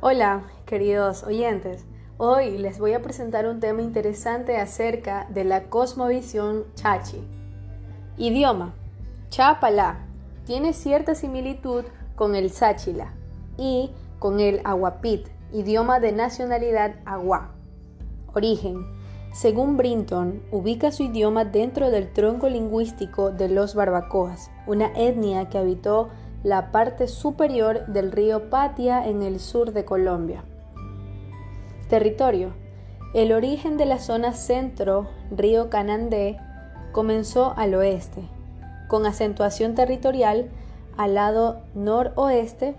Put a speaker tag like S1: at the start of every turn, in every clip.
S1: Hola, queridos oyentes. Hoy les voy a presentar un tema interesante acerca de la cosmovisión chachi. Idioma. Chapala tiene cierta similitud con el sáchila y con el aguapit, idioma de nacionalidad agua. Origen. Según Brinton, ubica su idioma dentro del tronco lingüístico de los barbacoas, una etnia que habitó la parte superior del río Patia en el sur de Colombia. Territorio. El origen de la zona centro, río Canandé, comenzó al oeste, con acentuación territorial al lado noroeste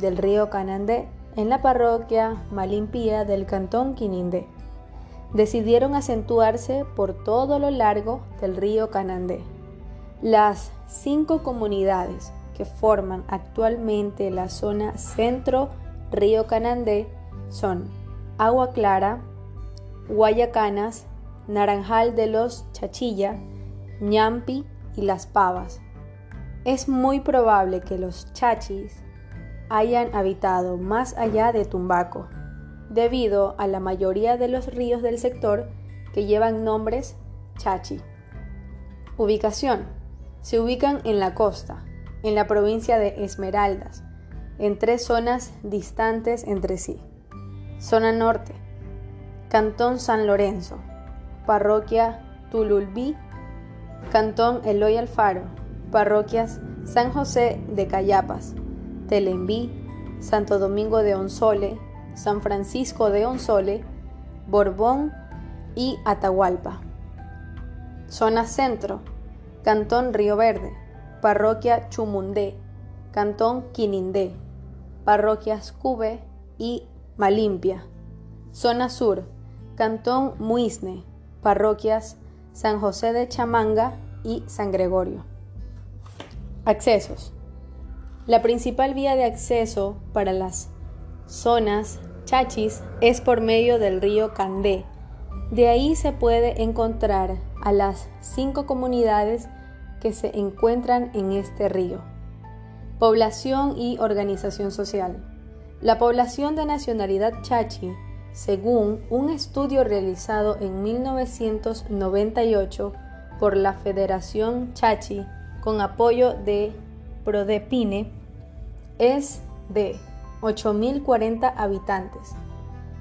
S1: del río Canandé, en la parroquia Malimpía del cantón Quinindé decidieron acentuarse por todo lo largo del río Canandé. Las cinco comunidades que forman actualmente la zona centro-río Canandé son Agua Clara, Guayacanas, Naranjal de los Chachilla, Ñampi y Las Pavas. Es muy probable que los chachis hayan habitado más allá de Tumbaco, debido a la mayoría de los ríos del sector que llevan nombres chachi. Ubicación. Se ubican en la costa, en la provincia de Esmeraldas, en tres zonas distantes entre sí. Zona norte. Cantón San Lorenzo, Parroquia Tululbí, Cantón Eloy Alfaro, Parroquias San José de Cayapas, Telembí, Santo Domingo de Onsole, San Francisco de Onsole, Borbón y Atahualpa. Zona Centro, Cantón Río Verde, Parroquia Chumundé, Cantón Quinindé, Parroquias Cube y Malimpia. Zona Sur, Cantón Muisne, Parroquias San José de Chamanga y San Gregorio. Accesos. La principal vía de acceso para las zonas chachis es por medio del río Candé. De ahí se puede encontrar a las cinco comunidades que se encuentran en este río. Población y organización social. La población de nacionalidad chachi, según un estudio realizado en 1998 por la Federación Chachi con apoyo de Prodepine, es de 8.040 habitantes,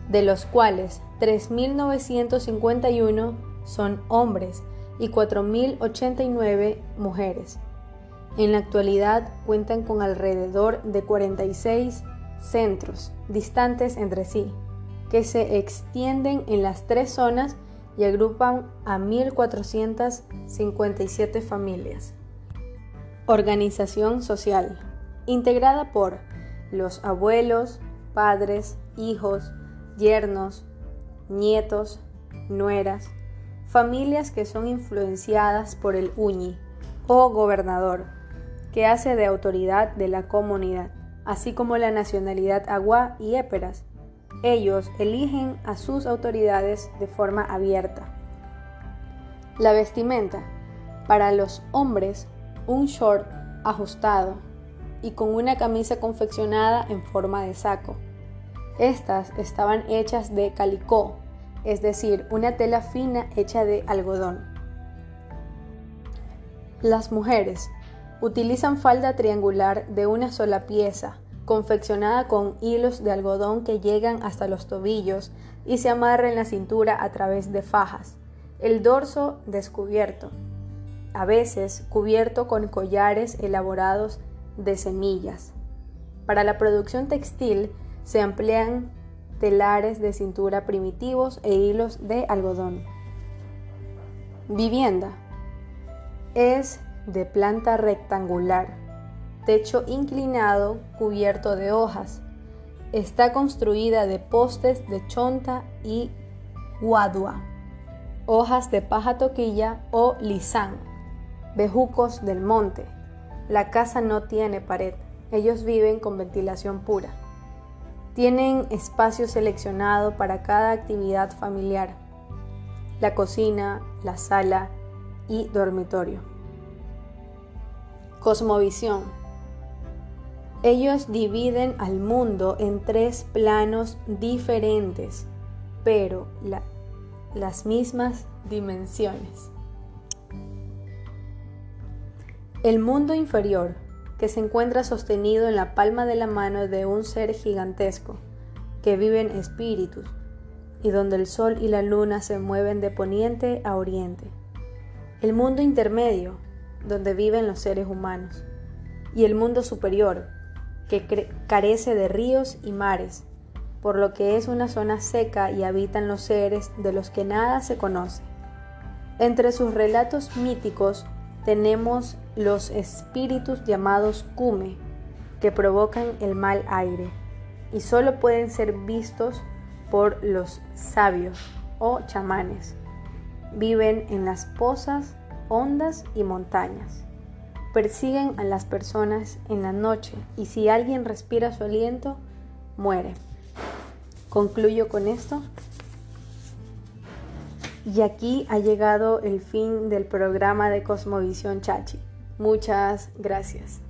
S1: de los cuales 3.951 son hombres y 4.089 mujeres. En la actualidad cuentan con alrededor de 46 centros distantes entre sí, que se extienden en las tres zonas y agrupan a 1.457 familias. Organización social, integrada por los abuelos, padres, hijos, yernos, nietos, nueras, familias que son influenciadas por el uñi o gobernador, que hace de autoridad de la comunidad, así como la nacionalidad agua y éperas. Ellos eligen a sus autoridades de forma abierta. La vestimenta. Para los hombres, un short ajustado y con una camisa confeccionada en forma de saco. Estas estaban hechas de calicó, es decir, una tela fina hecha de algodón. Las mujeres utilizan falda triangular de una sola pieza, confeccionada con hilos de algodón que llegan hasta los tobillos y se amarra en la cintura a través de fajas, el dorso descubierto, a veces cubierto con collares elaborados de semillas. Para la producción textil se emplean telares de cintura primitivos e hilos de algodón. Vivienda. Es de planta rectangular, techo inclinado cubierto de hojas. Está construida de postes de chonta y guadua, hojas de paja toquilla o lisán, bejucos del monte, la casa no tiene pared. Ellos viven con ventilación pura. Tienen espacio seleccionado para cada actividad familiar. La cocina, la sala y dormitorio. Cosmovisión. Ellos dividen al mundo en tres planos diferentes, pero las mismas dimensiones. El mundo inferior, que se encuentra sostenido en la palma de la mano de un ser gigantesco, que vive en espíritus, y donde el sol y la luna se mueven de poniente a oriente. El mundo intermedio, donde viven los seres humanos. Y el mundo superior, que carece de ríos y mares, por lo que es una zona seca y habitan los seres de los que nada se conoce. Entre sus relatos míticos tenemos los espíritus llamados Kume, que provocan el mal aire, y solo pueden ser vistos por los sabios o chamanes. Viven en las pozas, ondas y montañas. Persiguen a las personas en la noche y si alguien respira su aliento, muere. Concluyo con esto. Y aquí ha llegado el fin del programa de Cosmovisión Chachi. Muchas gracias.